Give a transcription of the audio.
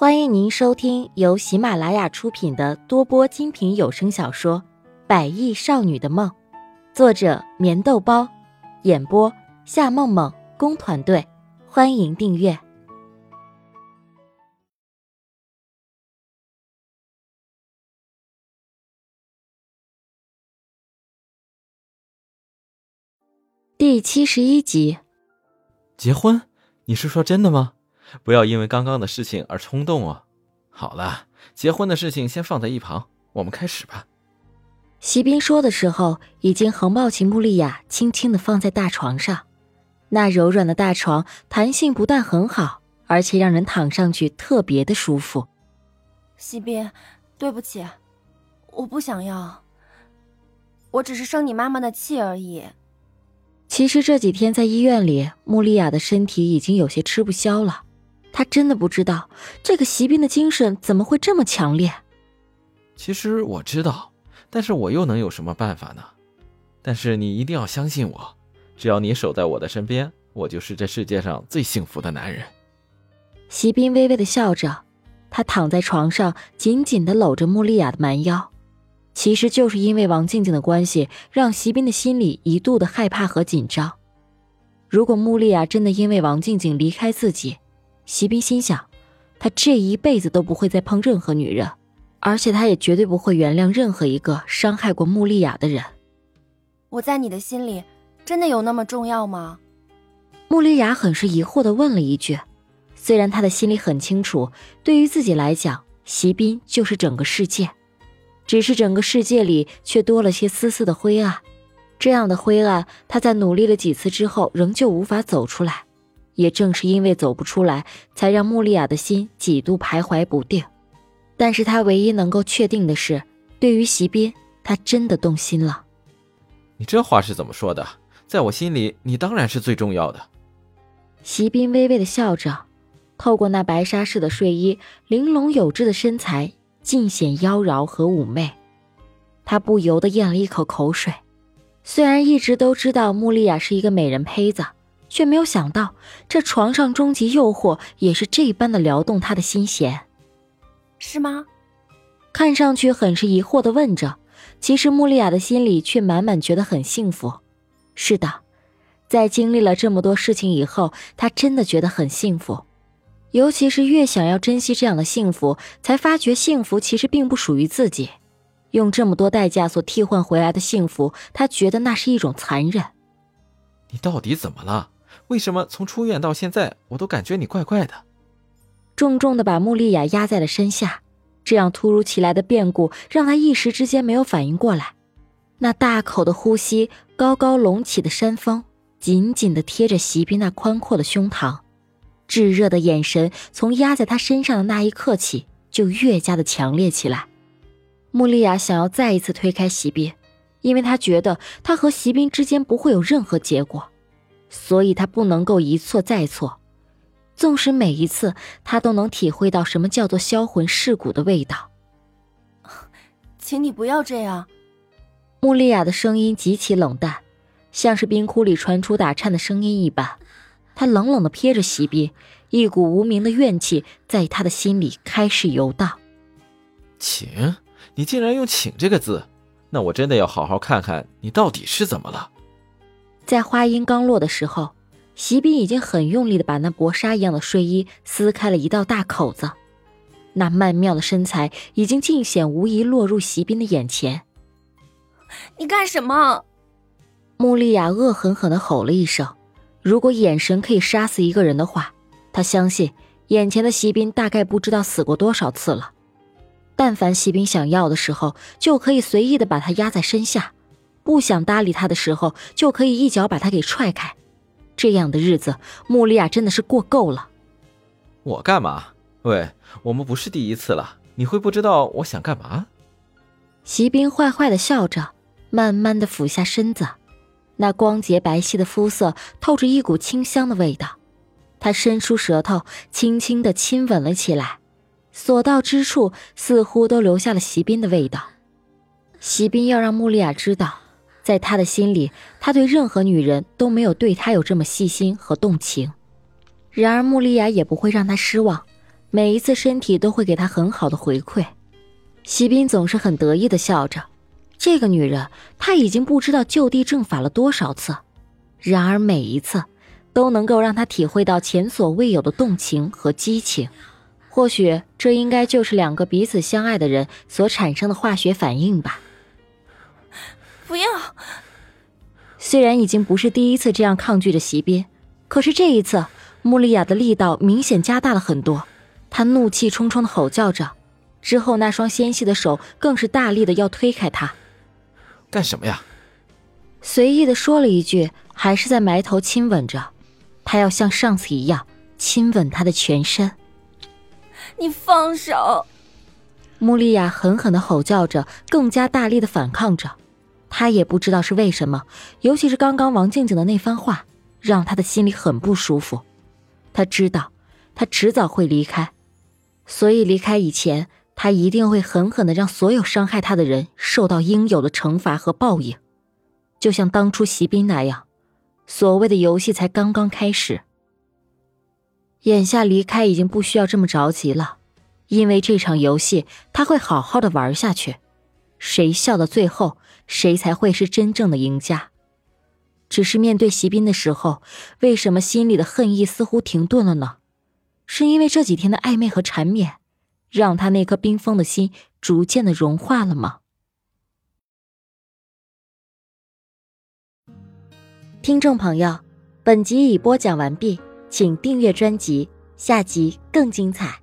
欢迎您收听由喜马拉雅出品的多播精品有声小说《百亿少女的梦》，作者：棉豆包，演播：夏梦梦工团队。欢迎订阅第七十一集。结婚？你是说真的吗？不要因为刚刚的事情而冲动哦。好了，结婚的事情先放在一旁，我们开始吧。席斌说的时候，已经横抱起穆丽亚，轻轻的放在大床上。那柔软的大床弹性不但很好，而且让人躺上去特别的舒服。席斌，对不起，我不想要，我只是生你妈妈的气而已。其实这几天在医院里，穆丽亚的身体已经有些吃不消了。他真的不知道这个席斌的精神怎么会这么强烈。其实我知道，但是我又能有什么办法呢？但是你一定要相信我，只要你守在我的身边，我就是这世界上最幸福的男人。席斌微微的笑着，他躺在床上，紧紧的搂着穆丽亚的蛮腰。其实就是因为王静静的关系，让席斌的心里一度的害怕和紧张。如果穆丽亚真的因为王静静离开自己，席斌心想，他这一辈子都不会再碰任何女人，而且他也绝对不会原谅任何一个伤害过穆丽雅的人。我在你的心里，真的有那么重要吗？穆丽雅很是疑惑的问了一句。虽然她的心里很清楚，对于自己来讲，席斌就是整个世界，只是整个世界里却多了些丝丝的灰暗。这样的灰暗，她在努力了几次之后，仍旧无法走出来。也正是因为走不出来，才让穆丽亚的心几度徘徊不定。但是她唯一能够确定的是，对于席斌，她真的动心了。你这话是怎么说的？在我心里，你当然是最重要的。席斌微微的笑着，透过那白纱似的睡衣，玲珑有致的身材尽显妖娆和妩媚。他不由得咽了一口口水。虽然一直都知道穆丽亚是一个美人胚子。却没有想到，这床上终极诱惑也是这般的撩动他的心弦，是吗？看上去很是疑惑的问着，其实穆丽亚的心里却满满觉得很幸福。是的，在经历了这么多事情以后，她真的觉得很幸福。尤其是越想要珍惜这样的幸福，才发觉幸福其实并不属于自己。用这么多代价所替换回来的幸福，她觉得那是一种残忍。你到底怎么了？为什么从出院到现在，我都感觉你怪怪的？重重的把穆丽亚压在了身下，这样突如其来的变故让她一时之间没有反应过来。那大口的呼吸，高高隆起的山峰，紧紧的贴着席斌那宽阔的胸膛，炙热的眼神从压在他身上的那一刻起，就越加的强烈起来。穆丽亚想要再一次推开席斌，因为她觉得他和席斌之间不会有任何结果。所以，他不能够一错再错。纵使每一次他都能体会到什么叫做销魂蚀骨的味道，请你不要这样。穆丽亚的声音极其冷淡，像是冰窟里传出打颤的声音一般。她冷冷的瞥着席斌，一股无名的怨气在他的心里开始游荡。请，你竟然用“请”这个字，那我真的要好好看看你到底是怎么了。在话音刚落的时候，席斌已经很用力的把那薄纱一样的睡衣撕开了一道大口子，那曼妙的身材已经尽显无疑落入席斌的眼前。你干什么？穆丽亚恶狠狠的吼了一声。如果眼神可以杀死一个人的话，她相信眼前的席斌大概不知道死过多少次了。但凡席斌想要的时候，就可以随意的把他压在身下。不想搭理他的时候，就可以一脚把他给踹开。这样的日子，穆丽亚真的是过够了。我干嘛？喂，我们不是第一次了，你会不知道我想干嘛？席斌坏坏的笑着，慢慢的俯下身子，那光洁白皙的肤色透着一股清香的味道。他伸出舌头，轻轻的亲吻了起来，所到之处似乎都留下了席斌的味道。席斌要让穆丽亚知道。在他的心里，他对任何女人都没有对他有这么细心和动情。然而，穆丽亚也不会让他失望。每一次身体都会给他很好的回馈。席斌总是很得意的笑着，这个女人他已经不知道就地正法了多少次，然而每一次都能够让他体会到前所未有的动情和激情。或许这应该就是两个彼此相爱的人所产生的化学反应吧。不要！虽然已经不是第一次这样抗拒着席斌，可是这一次，穆丽亚的力道明显加大了很多。她怒气冲冲的吼叫着，之后那双纤细的手更是大力的要推开他。干什么呀？随意的说了一句，还是在埋头亲吻着。他要像上次一样亲吻她的全身。你放手！穆丽亚狠狠的吼叫着，更加大力的反抗着。他也不知道是为什么，尤其是刚刚王静静的那番话，让她的心里很不舒服。他知道，他迟早会离开，所以离开以前，他一定会狠狠的让所有伤害他的人受到应有的惩罚和报应，就像当初席斌那样。所谓的游戏才刚刚开始。眼下离开已经不需要这么着急了，因为这场游戏他会好好的玩下去，谁笑到最后，谁才会是真正的赢家。只是面对席斌的时候，为什么心里的恨意似乎停顿了呢？是因为这几天的暧昧和缠绵，让他那颗冰封的心逐渐的融化了吗？听众朋友，本集已播讲完毕。请订阅专辑，下集更精彩。